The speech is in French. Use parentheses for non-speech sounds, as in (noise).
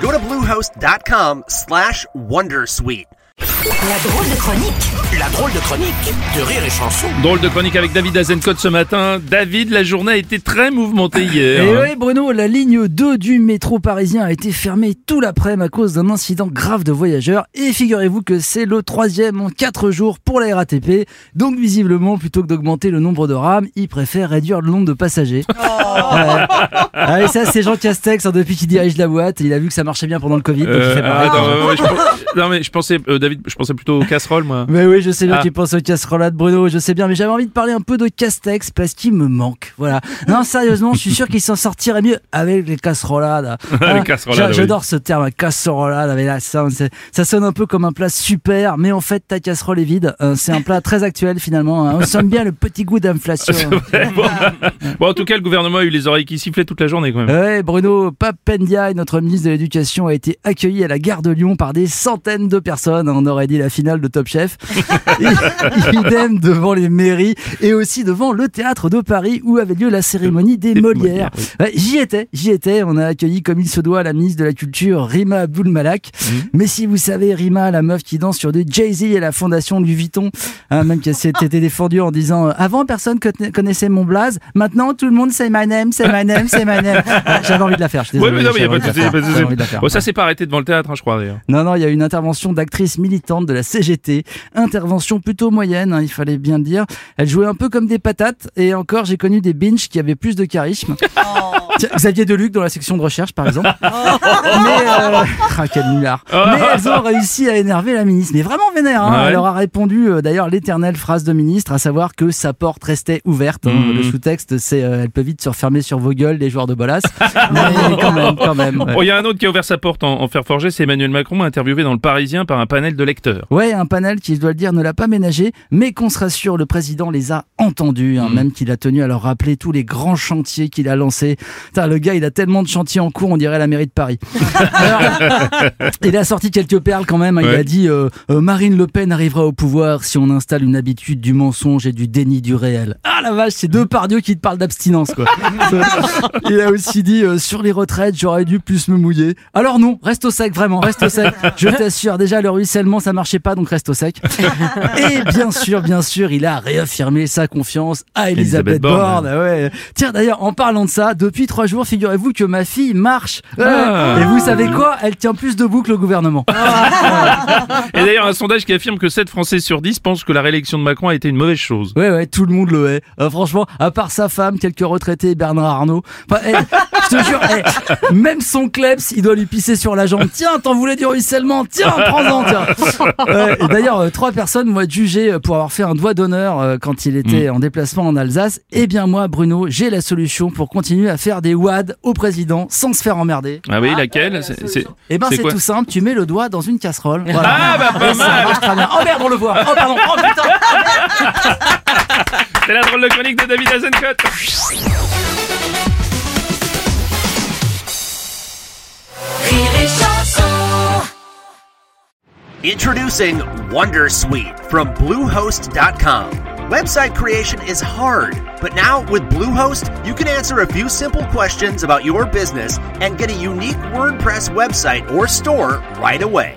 Go to bluehost.com slash wondersuite. La drôle de chronique. La drôle de chronique de Rire et Chanson. Drôle de chronique avec David Azencott ce matin. David, la journée a été très mouvementée hier. Et oui, Bruno, la ligne 2 du métro parisien a été fermée tout l'après-midi à cause d'un incident grave de voyageurs. Et figurez-vous que c'est le troisième en 4 jours pour la RATP. Donc, visiblement, plutôt que d'augmenter le nombre de rames, ils préfèrent réduire le nombre de passagers. Ouais. Ah, et ça, c'est Jean Castex, hein, depuis qu'il dirige la boîte. Il a vu que ça marchait bien pendant le Covid. donc il Euh, fait je non mais je pensais, euh, David, je pensais plutôt aux casseroles moi. Mais oui, je sais bien Ah. qu'il pense aux casserolades, Bruno, je sais bien, mais j'avais envie de parler un peu de Castex parce qu'il me manque. Voilà. Non, sérieusement, je suis sûr qu'il s'en sortirait mieux avec les. Ah, (laughs) oui. J'adore ce terme, casserolade, avec la ça, c'est- ça sonne un peu comme un plat super, mais en fait, ta casserole est vide. Euh, C'est un plat très actuel finalement. hein. On sent bien le petit goût d'inflation. (laughs) (laughs) bon, en tout cas, le gouvernement a eu les oreilles qui sifflaient toute la journée quand même. Ouais, Bruno Papendiaï, notre ministre de l'Éducation, a été accueilli à la gare de Lyon par des centaines de personnes. On aurait dit la finale de Top Chef. Et- (laughs) (laughs) Idem devant les mairies et aussi devant le théâtre de Paris où avait lieu la cérémonie des Des Molières. Molières, oui. Ouais, j'y étais, j'y étais. On a accueilli comme il se doit la ministre de la Culture, Rima Abdul Malak. Mais si vous savez, Rima, la meuf qui danse sur du Jay-Z et la fondation Louis Vuitton, hein, même qui s'était (laughs) défendue en disant avant personne conna- connaissait mon blaze, maintenant tout le monde say my name, say my name. Ah, J'avais envie de la faire, je suis Ouais, désolé. mais non, mais y a pas de souci. Bon, ça s'est pas arrêté devant le théâtre, hein, je crois d'ailleurs. Non, non, il y a eu une intervention d'actrice militante de la CGT. Intervention plutôt moyenne, hein, il fallait bien le dire. Elle jouait un peu comme des patates. Et encore, j'ai connu des binges qui avaient plus de charisme. Tiens, Xavier Deluc dans la section de recherche, par exemple. (laughs) mais, euh... ah, quel. Mais elles ont réussi à énerver la ministre. Mais vraiment vénère. Hein. Ouais. Elle leur a répondu, euh, d'ailleurs, l'éternelle phrase de ministre, à savoir que sa porte restait ouverte. hein. Mhm. Le sous-texte, c'est euh, elle peut vite se refermer sur vos gueules, les joueurs de bolas. (laughs) mais quand même, quand même. ouais. Il y a un autre qui a ouvert sa porte en, en fer forgé, c'est Emmanuel Macron, interviewé dans le Parisien par un panel de lecteurs. Ouais, un panel qui, je dois le dire, ne l'a pas ménagé, mais qu'on se rassure, le président les a entendus, hein, Mhm. même qu'il a tenu à leur rappeler tous les grands chantiers qu'il a lancés. Putain, le gars, il a tellement de chantiers en cours, on dirait la mairie de Paris. (laughs) Alors, il a sorti quelques perles quand même. hein. Il a dit euh, euh, Marine Le Pen arrivera au pouvoir si on installe une habitude du mensonge et du déni du réel. Ah la vache, c'est deux pardieux qui te parlent d'abstinence, quoi. (laughs) il a aussi dit euh, sur les retraites, j'aurais dû plus me mouiller. Alors non, reste au sec, vraiment, reste au sec. Je t'assure, déjà le ruissellement, ça marchait pas, donc reste au sec. (laughs) Et bien sûr, bien sûr, il a réaffirmé sa confiance à Elisabeth, Elisabeth Borne. Ah ouais. Tiens, d'ailleurs, en parlant de ça, depuis trois jours, figurez-vous que ma fille marche. Ah. Et vous savez quoi? Elle tient plus debout que le gouvernement. (laughs) Et d'ailleurs, un sondage qui affirme que 7 Français sur 10 pensent que la réélection de Macron a été une mauvaise chose. Ouais, ouais, tout le monde le hait. Euh, franchement, à part sa femme, quelques retraités et Bernard Arnault. Enfin, eh, je te jure, eh, même son kleps, il doit lui pisser sur la jambe. Tiens, t'en voulais du ruissellement Tiens, prends-en, tiens. Et d'ailleurs, euh, trois personnes m'ont été jugées pour avoir fait un doigt d'honneur euh, quand il était en déplacement en Alsace. Eh bien, moi, Bruno, j'ai la solution pour continuer à faire des wads au président sans se faire emmerder. Ah oui, laquelle C'est- c'est- Eh ben, C'est tout simple. Tu mets le doigt dans une casserole. (laughs) Voilà. Ah bah pas Et ça mal marche très bien. Oh merde, on le voit. Oh pardon. Oh putain. (laughs) (laughs) C'est la drôle de chronique de David Azencott Rire et chanson. Introducing Wondersuite from Bluehost.com. Website creation is hard, but now with Bluehost, you can answer a few simple questions about your business and get a unique WordPress website or store right away.